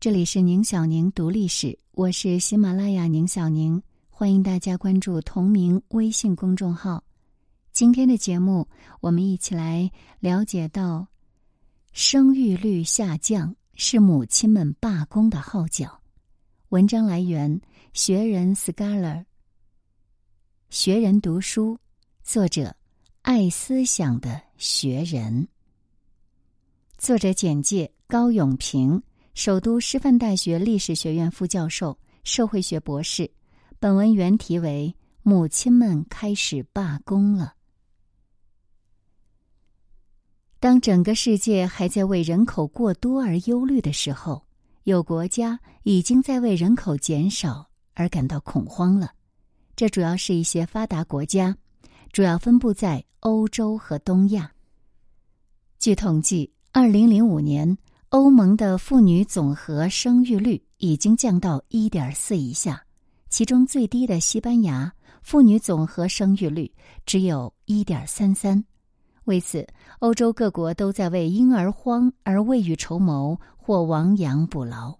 这里是宁小宁读历史，我是喜马拉雅宁小宁，欢迎大家关注同名微信公众号。今天的节目，我们一起来了解到，生育率下降是母亲们罢工的号角。文章来源：学人 Scholar，学人读书，作者：爱思想的学人。作者简介：高永平。首都师范大学历史学院副教授、社会学博士。本文原题为《母亲们开始罢工了》。当整个世界还在为人口过多而忧虑的时候，有国家已经在为人口减少而感到恐慌了。这主要是一些发达国家，主要分布在欧洲和东亚。据统计，二零零五年。欧盟的妇女总和生育率已经降到一点四以下，其中最低的西班牙妇女总和生育率只有一点三三。为此，欧洲各国都在为婴儿荒而未雨绸缪或亡羊补牢。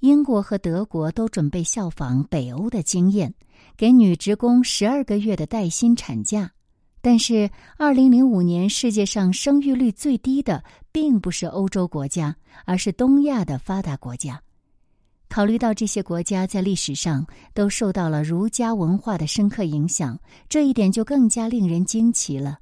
英国和德国都准备效仿北欧的经验，给女职工十二个月的带薪产假。但是，二零零五年世界上生育率最低的并不是欧洲国家，而是东亚的发达国家。考虑到这些国家在历史上都受到了儒家文化的深刻影响，这一点就更加令人惊奇了。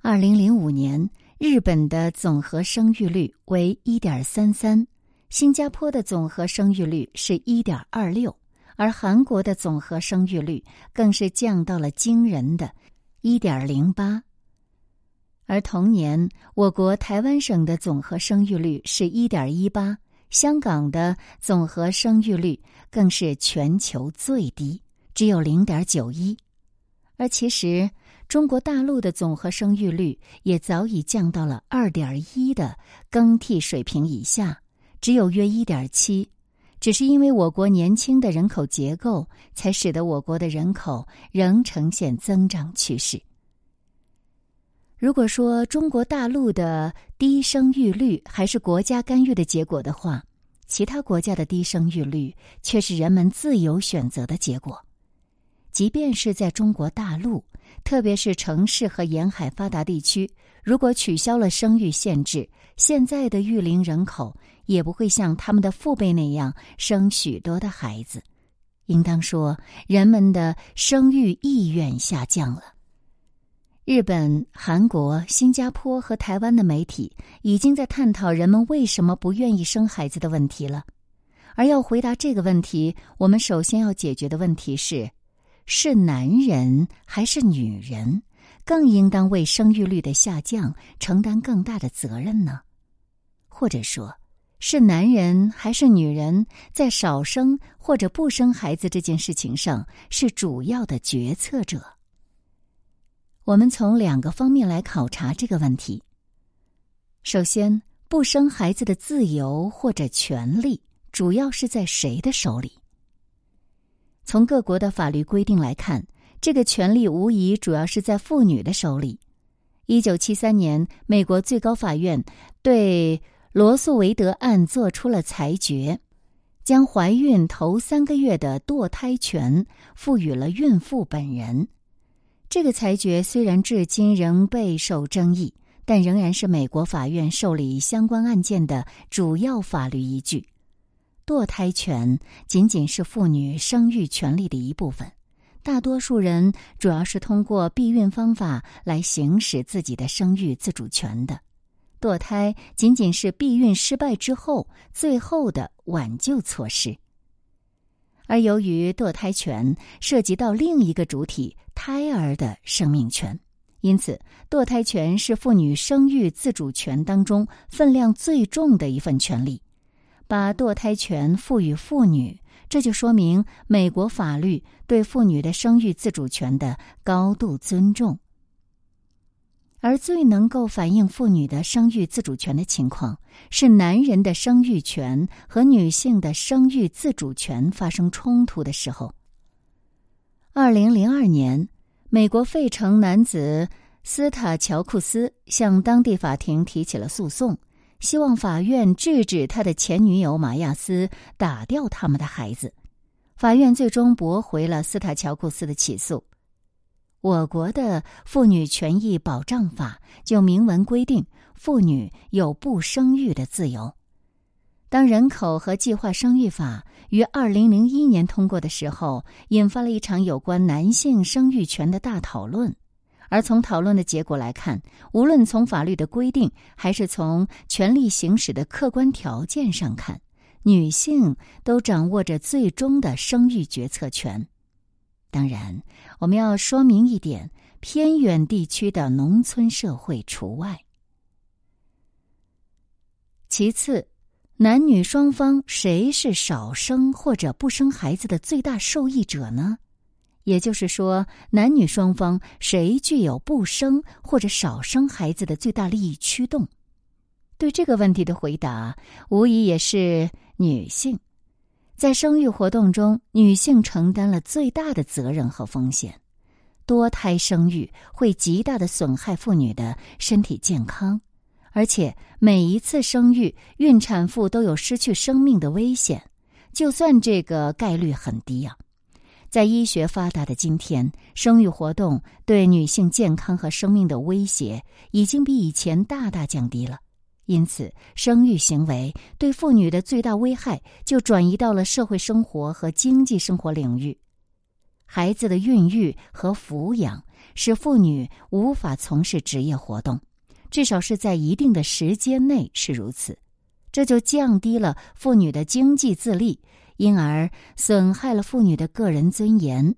二零零五年，日本的总和生育率为一点三三，新加坡的总和生育率是一点二六，而韩国的总和生育率更是降到了惊人的。一点零八，而同年，我国台湾省的总和生育率是一点一八，香港的总和生育率更是全球最低，只有零点九一。而其实，中国大陆的总和生育率也早已降到了二点一的更替水平以下，只有约一点七。只是因为我国年轻的人口结构，才使得我国的人口仍呈现增长趋势。如果说中国大陆的低生育率还是国家干预的结果的话，其他国家的低生育率却是人们自由选择的结果。即便是在中国大陆，特别是城市和沿海发达地区，如果取消了生育限制，现在的育龄人口。也不会像他们的父辈那样生许多的孩子，应当说人们的生育意愿下降了。日本、韩国、新加坡和台湾的媒体已经在探讨人们为什么不愿意生孩子的问题了。而要回答这个问题，我们首先要解决的问题是：是男人还是女人更应当为生育率的下降承担更大的责任呢？或者说？是男人还是女人在少生或者不生孩子这件事情上是主要的决策者？我们从两个方面来考察这个问题。首先，不生孩子的自由或者权利主要是在谁的手里？从各国的法律规定来看，这个权利无疑主要是在妇女的手里。一九七三年，美国最高法院对。罗素韦德案作出了裁决，将怀孕头三个月的堕胎权赋予了孕妇本人。这个裁决虽然至今仍备受争议，但仍然是美国法院受理相关案件的主要法律依据。堕胎权仅仅是妇女生育权利的一部分，大多数人主要是通过避孕方法来行使自己的生育自主权的。堕胎仅仅是避孕失败之后最后的挽救措施，而由于堕胎权涉及到另一个主体胎儿的生命权，因此堕胎权是妇女生育自主权当中分量最重的一份权利。把堕胎权赋予妇女，这就说明美国法律对妇女的生育自主权的高度尊重。而最能够反映妇女的生育自主权的情况，是男人的生育权和女性的生育自主权发生冲突的时候。二零零二年，美国费城男子斯塔乔库斯向当地法庭提起了诉讼，希望法院制止他的前女友马亚斯打掉他们的孩子。法院最终驳回了斯塔乔库斯的起诉。我国的妇女权益保障法就明文规定，妇女有不生育的自由。当人口和计划生育法于二零零一年通过的时候，引发了一场有关男性生育权的大讨论。而从讨论的结果来看，无论从法律的规定，还是从权力行使的客观条件上看，女性都掌握着最终的生育决策权。当然，我们要说明一点：偏远地区的农村社会除外。其次。男女双方谁是少生或者不生孩子的最大受益者呢？也就是说，男女双方谁具有不生或者少生孩子的最大利益驱动？对这个问题的回答，无疑也是女性。在生育活动中，女性承担了最大的责任和风险。多胎生育会极大的损害妇女的身体健康。而且每一次生育，孕产妇都有失去生命的危险，就算这个概率很低呀。在医学发达的今天，生育活动对女性健康和生命的威胁已经比以前大大降低了。因此，生育行为对妇女的最大危害就转移到了社会生活和经济生活领域。孩子的孕育和抚养使妇女无法从事职业活动。至少是在一定的时间内是如此，这就降低了妇女的经济自立，因而损害了妇女的个人尊严。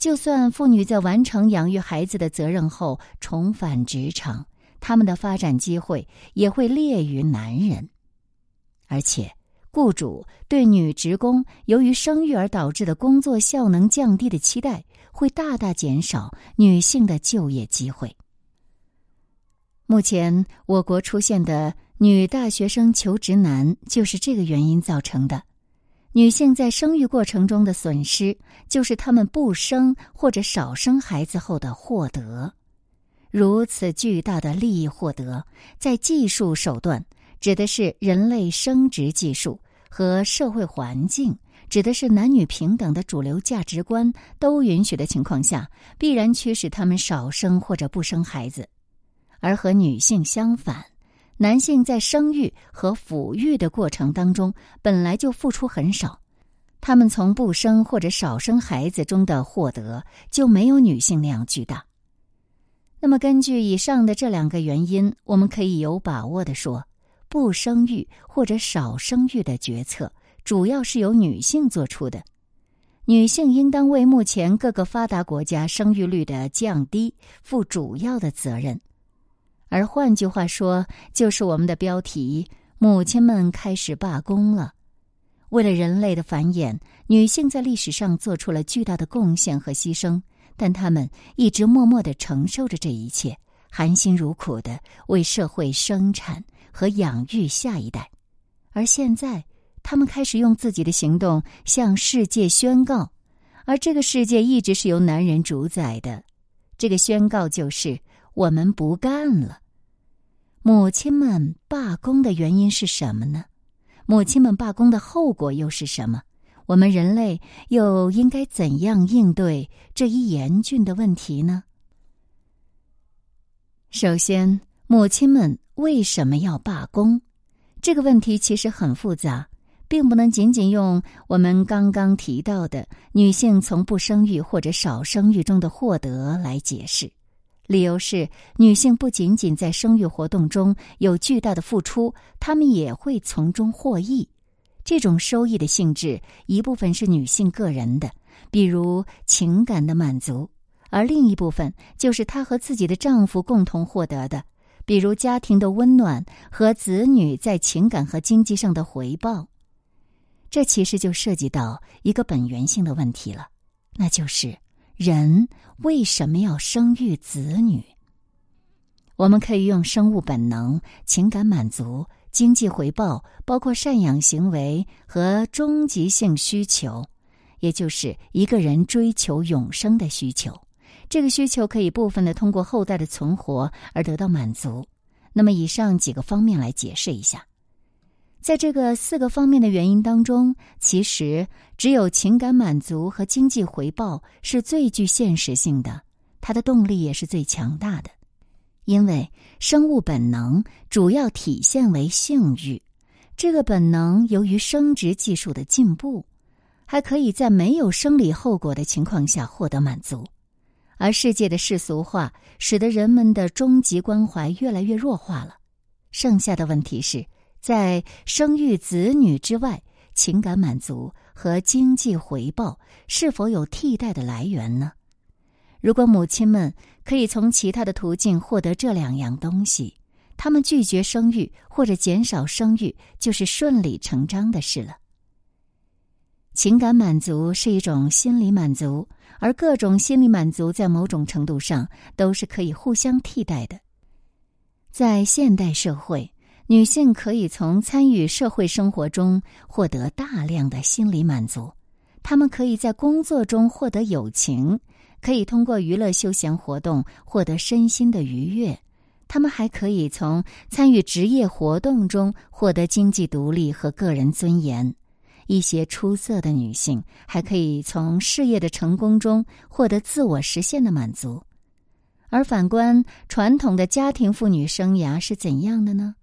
就算妇女在完成养育孩子的责任后重返职场，他们的发展机会也会劣于男人。而且，雇主对女职工由于生育而导致的工作效能降低的期待，会大大减少女性的就业机会。目前，我国出现的女大学生求职难，就是这个原因造成的。女性在生育过程中的损失，就是她们不生或者少生孩子后的获得。如此巨大的利益获得，在技术手段指的是人类生殖技术和社会环境指的是男女平等的主流价值观都允许的情况下，必然驱使他们少生或者不生孩子。而和女性相反，男性在生育和抚育的过程当中本来就付出很少，他们从不生或者少生孩子中的获得就没有女性那样巨大。那么，根据以上的这两个原因，我们可以有把握的说，不生育或者少生育的决策主要是由女性做出的。女性应当为目前各个发达国家生育率的降低负主要的责任。而换句话说，就是我们的标题：母亲们开始罢工了。为了人类的繁衍，女性在历史上做出了巨大的贡献和牺牲，但她们一直默默的承受着这一切，含辛茹苦的为社会生产和养育下一代。而现在，她们开始用自己的行动向世界宣告，而这个世界一直是由男人主宰的。这个宣告就是。我们不干了。母亲们罢工的原因是什么呢？母亲们罢工的后果又是什么？我们人类又应该怎样应对这一严峻的问题呢？首先，母亲们为什么要罢工？这个问题其实很复杂，并不能仅仅用我们刚刚提到的女性从不生育或者少生育中的获得来解释。理由是，女性不仅仅在生育活动中有巨大的付出，她们也会从中获益。这种收益的性质，一部分是女性个人的，比如情感的满足；而另一部分就是她和自己的丈夫共同获得的，比如家庭的温暖和子女在情感和经济上的回报。这其实就涉及到一个本源性的问题了，那就是。人为什么要生育子女？我们可以用生物本能、情感满足、经济回报，包括赡养行为和终极性需求，也就是一个人追求永生的需求。这个需求可以部分的通过后代的存活而得到满足，那么以上几个方面来解释一下。在这个四个方面的原因当中，其实只有情感满足和经济回报是最具现实性的，它的动力也是最强大的。因为生物本能主要体现为性欲，这个本能由于生殖技术的进步，还可以在没有生理后果的情况下获得满足。而世界的世俗化使得人们的终极关怀越来越弱化了。剩下的问题是。在生育子女之外，情感满足和经济回报是否有替代的来源呢？如果母亲们可以从其他的途径获得这两样东西，他们拒绝生育或者减少生育就是顺理成章的事了。情感满足是一种心理满足，而各种心理满足在某种程度上都是可以互相替代的。在现代社会。女性可以从参与社会生活中获得大量的心理满足，她们可以在工作中获得友情，可以通过娱乐休闲活动获得身心的愉悦，她们还可以从参与职业活动中获得经济独立和个人尊严。一些出色的女性还可以从事业的成功中获得自我实现的满足，而反观传统的家庭妇女生涯是怎样的呢？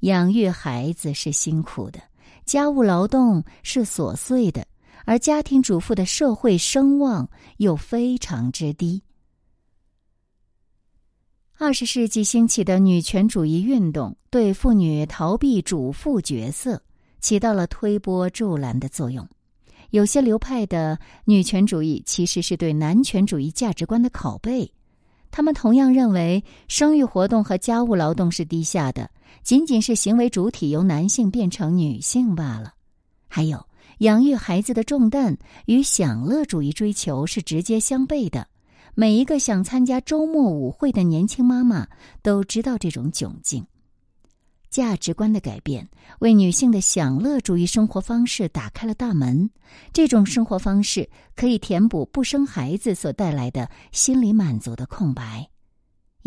养育孩子是辛苦的，家务劳动是琐碎的，而家庭主妇的社会声望又非常之低。二十世纪兴起的女权主义运动对妇女逃避主妇角色起到了推波助澜的作用。有些流派的女权主义其实是对男权主义价值观的拷贝。他们同样认为，生育活动和家务劳动是低下的，仅仅是行为主体由男性变成女性罢了。还有，养育孩子的重担与享乐主义追求是直接相悖的。每一个想参加周末舞会的年轻妈妈都知道这种窘境。价值观的改变为女性的享乐主义生活方式打开了大门。这种生活方式可以填补不生孩子所带来的心理满足的空白，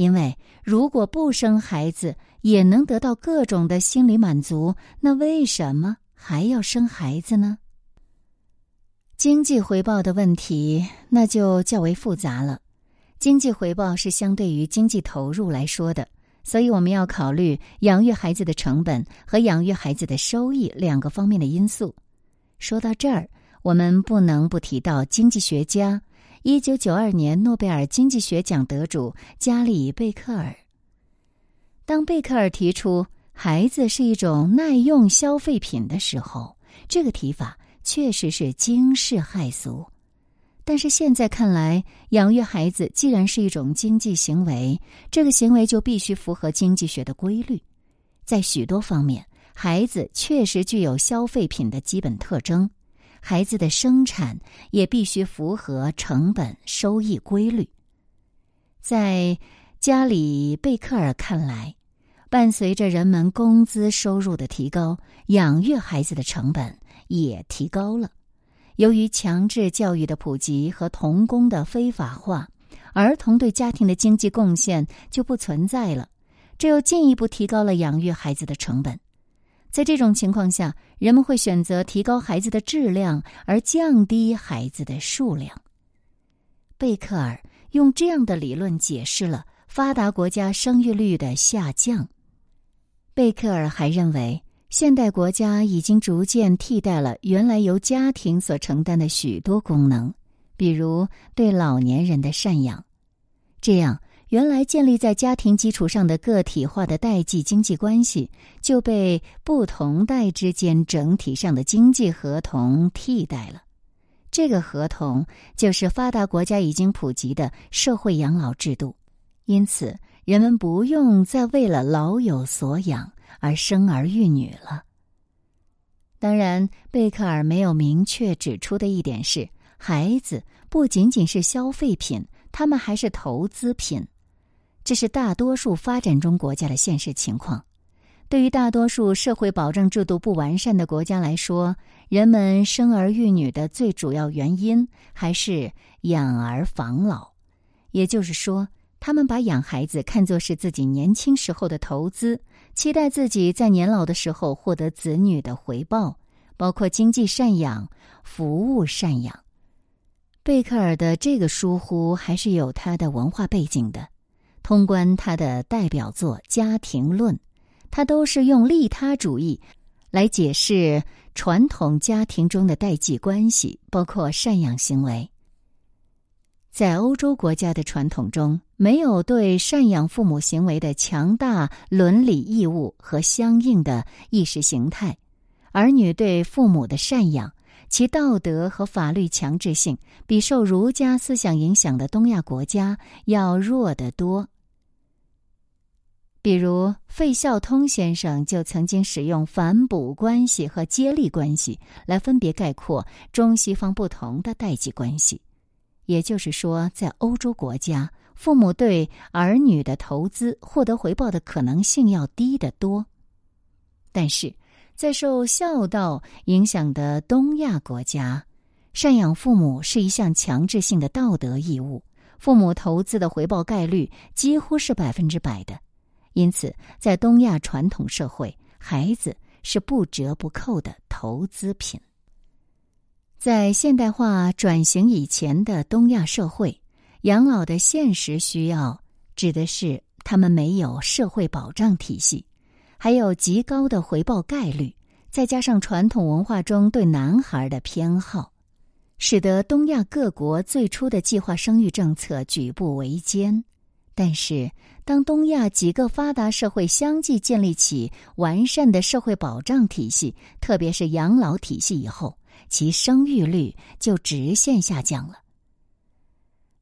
因为如果不生孩子也能得到各种的心理满足，那为什么还要生孩子呢？经济回报的问题那就较为复杂了。经济回报是相对于经济投入来说的。所以，我们要考虑养育孩子的成本和养育孩子的收益两个方面的因素。说到这儿，我们不能不提到经济学家、一九九二年诺贝尔经济学奖得主加里·贝克尔。当贝克尔提出孩子是一种耐用消费品的时候，这个提法确实是惊世骇俗。但是现在看来，养育孩子既然是一种经济行为，这个行为就必须符合经济学的规律。在许多方面，孩子确实具有消费品的基本特征，孩子的生产也必须符合成本收益规律。在加里贝克尔看来，伴随着人们工资收入的提高，养育孩子的成本也提高了。由于强制教育的普及和童工的非法化，儿童对家庭的经济贡献就不存在了，这又进一步提高了养育孩子的成本。在这种情况下，人们会选择提高孩子的质量而降低孩子的数量。贝克尔用这样的理论解释了发达国家生育率的下降。贝克尔还认为。现代国家已经逐渐替代了原来由家庭所承担的许多功能，比如对老年人的赡养。这样，原来建立在家庭基础上的个体化的代际经济关系就被不同代之间整体上的经济合同替代了。这个合同就是发达国家已经普及的社会养老制度。因此，人们不用再为了老有所养。而生儿育女了。当然，贝克尔没有明确指出的一点是，孩子不仅仅是消费品，他们还是投资品。这是大多数发展中国家的现实情况。对于大多数社会保障制度不完善的国家来说，人们生儿育女的最主要原因还是养儿防老，也就是说，他们把养孩子看作是自己年轻时候的投资，期待自己在年老的时候获得子女的回报，包括经济赡养、服务赡养。贝克尔的这个疏忽还是有他的文化背景的。通关他的代表作《家庭论》，他都是用利他主义来解释传统家庭中的代际关系，包括赡养行为。在欧洲国家的传统中，没有对赡养父母行为的强大伦理义务和相应的意识形态，儿女对父母的赡养，其道德和法律强制性比受儒家思想影响的东亚国家要弱得多。比如费孝通先生就曾经使用反哺关系和接力关系来分别概括中西方不同的代际关系。也就是说，在欧洲国家，父母对儿女的投资获得回报的可能性要低得多；但是在受孝道影响的东亚国家，赡养父母是一项强制性的道德义务，父母投资的回报概率几乎是百分之百的。因此，在东亚传统社会，孩子是不折不扣的投资品。在现代化转型以前的东亚社会，养老的现实需要指的是他们没有社会保障体系，还有极高的回报概率，再加上传统文化中对男孩的偏好，使得东亚各国最初的计划生育政策举步维艰。但是，当东亚几个发达社会相继建立起完善的社会保障体系，特别是养老体系以后，其生育率就直线下降了。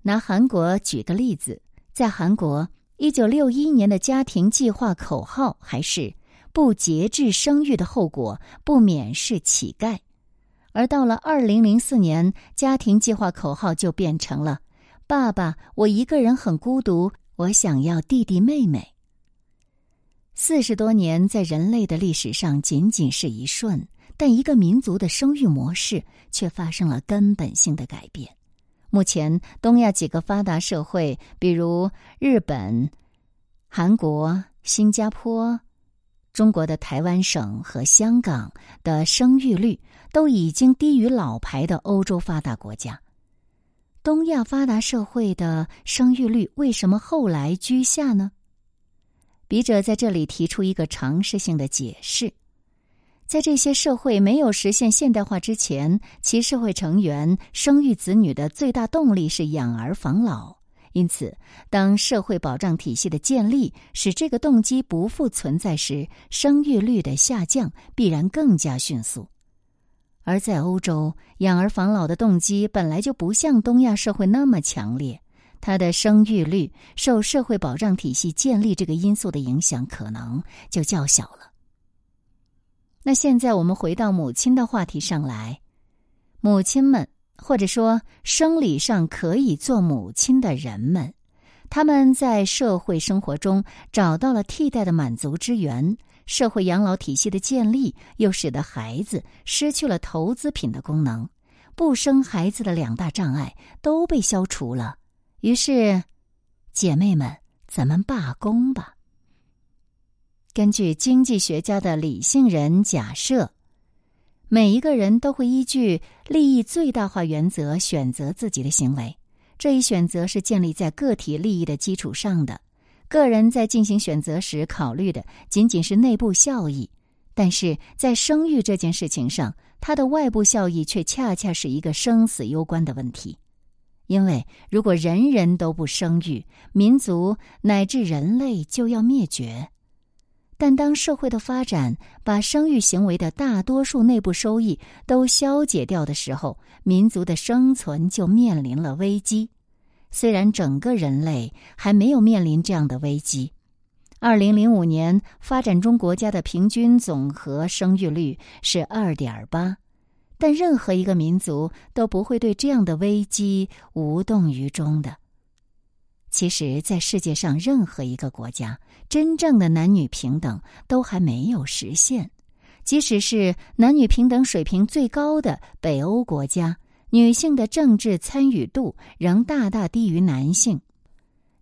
拿韩国举个例子，在韩国，一九六一年的家庭计划口号还是“不节制生育的后果不免是乞丐”，而到了二零零四年，家庭计划口号就变成了“爸爸，我一个人很孤独”。我想要弟弟妹妹。四十多年在人类的历史上仅仅是一瞬，但一个民族的生育模式却发生了根本性的改变。目前，东亚几个发达社会，比如日本、韩国、新加坡、中国的台湾省和香港的生育率都已经低于老牌的欧洲发达国家。东亚发达社会的生育率为什么后来居下呢？笔者在这里提出一个常识性的解释：在这些社会没有实现现代化之前，其社会成员生育子女的最大动力是养儿防老。因此，当社会保障体系的建立使这个动机不复存在时，生育率的下降必然更加迅速。而在欧洲，养儿防老的动机本来就不像东亚社会那么强烈，它的生育率受社会保障体系建立这个因素的影响可能就较小了。那现在我们回到母亲的话题上来，母亲们或者说生理上可以做母亲的人们，他们在社会生活中找到了替代的满足之源。社会养老体系的建立，又使得孩子失去了投资品的功能，不生孩子的两大障碍都被消除了。于是，姐妹们，咱们罢工吧。根据经济学家的理性人假设，每一个人都会依据利益最大化原则选择自己的行为，这一选择是建立在个体利益的基础上的。个人在进行选择时考虑的仅仅是内部效益，但是在生育这件事情上，它的外部效益却恰恰是一个生死攸关的问题。因为如果人人都不生育，民族乃至人类就要灭绝。但当社会的发展把生育行为的大多数内部收益都消解掉的时候，民族的生存就面临了危机。虽然整个人类还没有面临这样的危机，二零零五年发展中国家的平均总和生育率是二点八，但任何一个民族都不会对这样的危机无动于衷的。其实，在世界上任何一个国家，真正的男女平等都还没有实现，即使是男女平等水平最高的北欧国家。女性的政治参与度仍大大低于男性。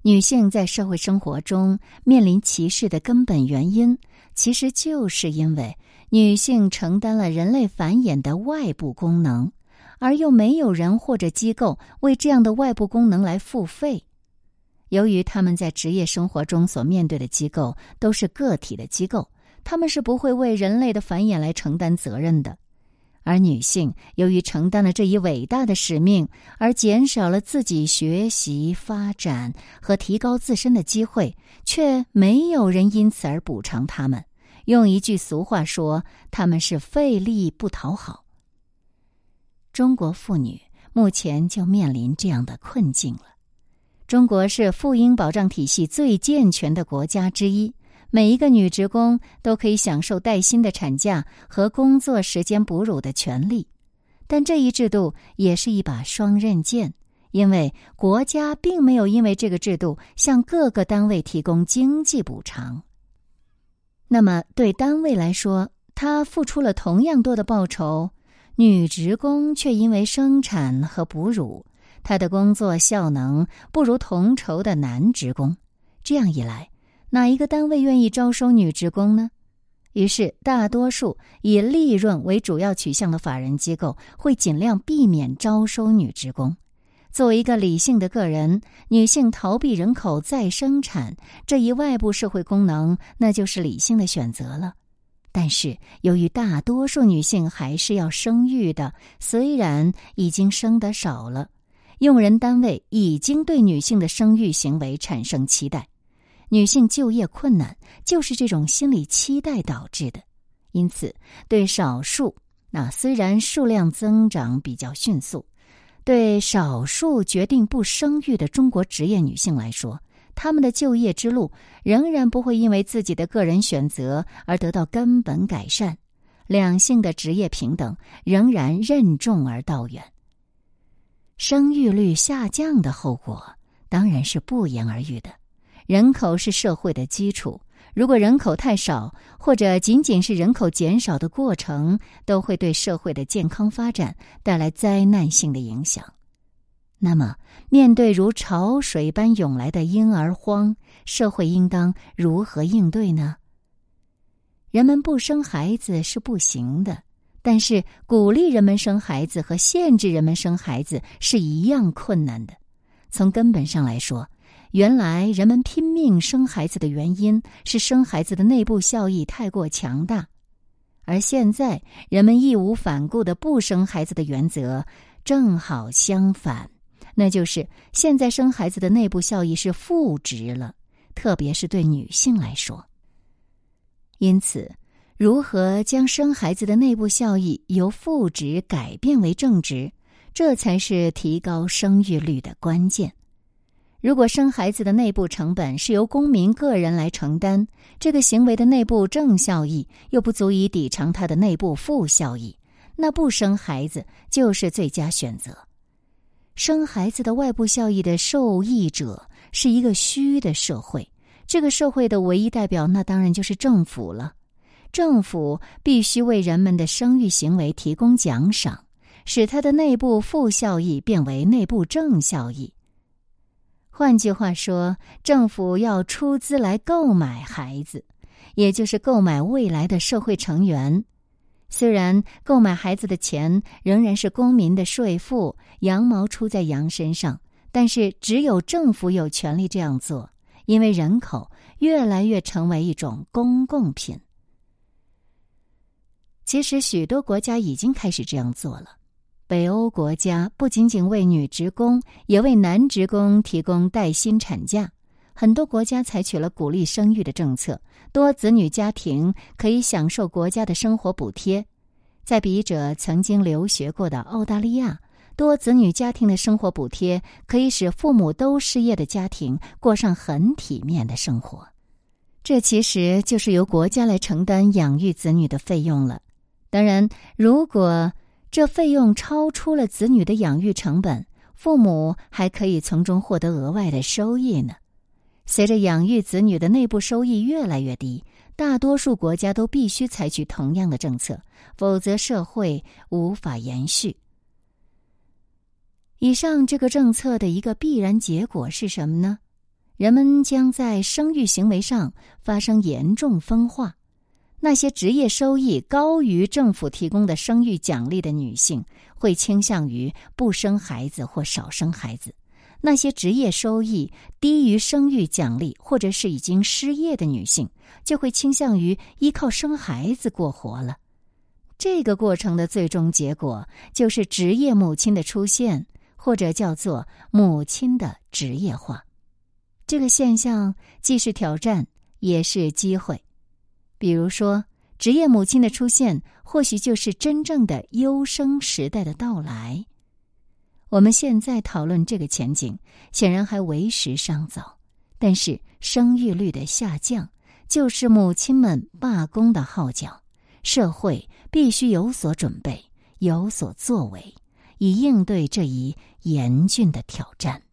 女性在社会生活中面临歧视的根本原因，其实就是因为女性承担了人类繁衍的外部功能，而又没有人或者机构为这样的外部功能来付费。由于他们在职业生活中所面对的机构都是个体的机构，他们是不会为人类的繁衍来承担责任的。而女性由于承担了这一伟大的使命，而减少了自己学习、发展和提高自身的机会，却没有人因此而补偿他们。用一句俗话说，他们是费力不讨好。中国妇女目前就面临这样的困境了。中国是妇婴保障体系最健全的国家之一。每一个女职工都可以享受带薪的产假和工作时间哺乳的权利，但这一制度也是一把双刃剑，因为国家并没有因为这个制度向各个单位提供经济补偿。那么，对单位来说，他付出了同样多的报酬，女职工却因为生产和哺乳，她的工作效能不如同酬的男职工。这样一来，哪一个单位愿意招收女职工呢？于是，大多数以利润为主要取向的法人机构会尽量避免招收女职工。作为一个理性的个人，女性逃避人口再生产这一外部社会功能，那就是理性的选择了。但是，由于大多数女性还是要生育的，虽然已经生得少了，用人单位已经对女性的生育行为产生期待。女性就业困难就是这种心理期待导致的，因此对少数那虽然数量增长比较迅速，对少数决定不生育的中国职业女性来说，她们的就业之路仍然不会因为自己的个人选择而得到根本改善，两性的职业平等仍然任重而道远。生育率下降的后果当然是不言而喻的。人口是社会的基础，如果人口太少，或者仅仅是人口减少的过程，都会对社会的健康发展带来灾难性的影响。那么，面对如潮水般涌来的婴儿荒，社会应当如何应对呢？人们不生孩子是不行的，但是鼓励人们生孩子和限制人们生孩子是一样困难的。从根本上来说。原来人们拼命生孩子的原因是生孩子的内部效益太过强大，而现在人们义无反顾的不生孩子的原则正好相反，那就是现在生孩子的内部效益是负值了，特别是对女性来说。因此，如何将生孩子的内部效益由负值改变为正值，这才是提高生育率的关键。如果生孩子的内部成本是由公民个人来承担，这个行为的内部正效益又不足以抵偿它的内部负效益，那不生孩子就是最佳选择。生孩子的外部效益的受益者是一个虚的社会，这个社会的唯一代表那当然就是政府了。政府必须为人们的生育行为提供奖赏，使它的内部负效益变为内部正效益。换句话说，政府要出资来购买孩子，也就是购买未来的社会成员。虽然购买孩子的钱仍然是公民的税负，羊毛出在羊身上，但是只有政府有权利这样做，因为人口越来越成为一种公共品。其实，许多国家已经开始这样做了。北欧国家不仅仅为女职工，也为男职工提供带薪产假。很多国家采取了鼓励生育的政策，多子女家庭可以享受国家的生活补贴。在笔者曾经留学过的澳大利亚，多子女家庭的生活补贴可以使父母都失业的家庭过上很体面的生活。这其实就是由国家来承担养育子女的费用了。当然，如果这费用超出了子女的养育成本，父母还可以从中获得额外的收益呢。随着养育子女的内部收益越来越低，大多数国家都必须采取同样的政策，否则社会无法延续。以上这个政策的一个必然结果是什么呢？人们将在生育行为上发生严重分化。那些职业收益高于政府提供的生育奖励的女性，会倾向于不生孩子或少生孩子；那些职业收益低于生育奖励或者是已经失业的女性，就会倾向于依靠生孩子过活了。这个过程的最终结果就是职业母亲的出现，或者叫做母亲的职业化。这个现象既是挑战，也是机会。比如说，职业母亲的出现，或许就是真正的优生时代的到来。我们现在讨论这个前景，显然还为时尚早。但是，生育率的下降，就是母亲们罢工的号角。社会必须有所准备，有所作为，以应对这一严峻的挑战。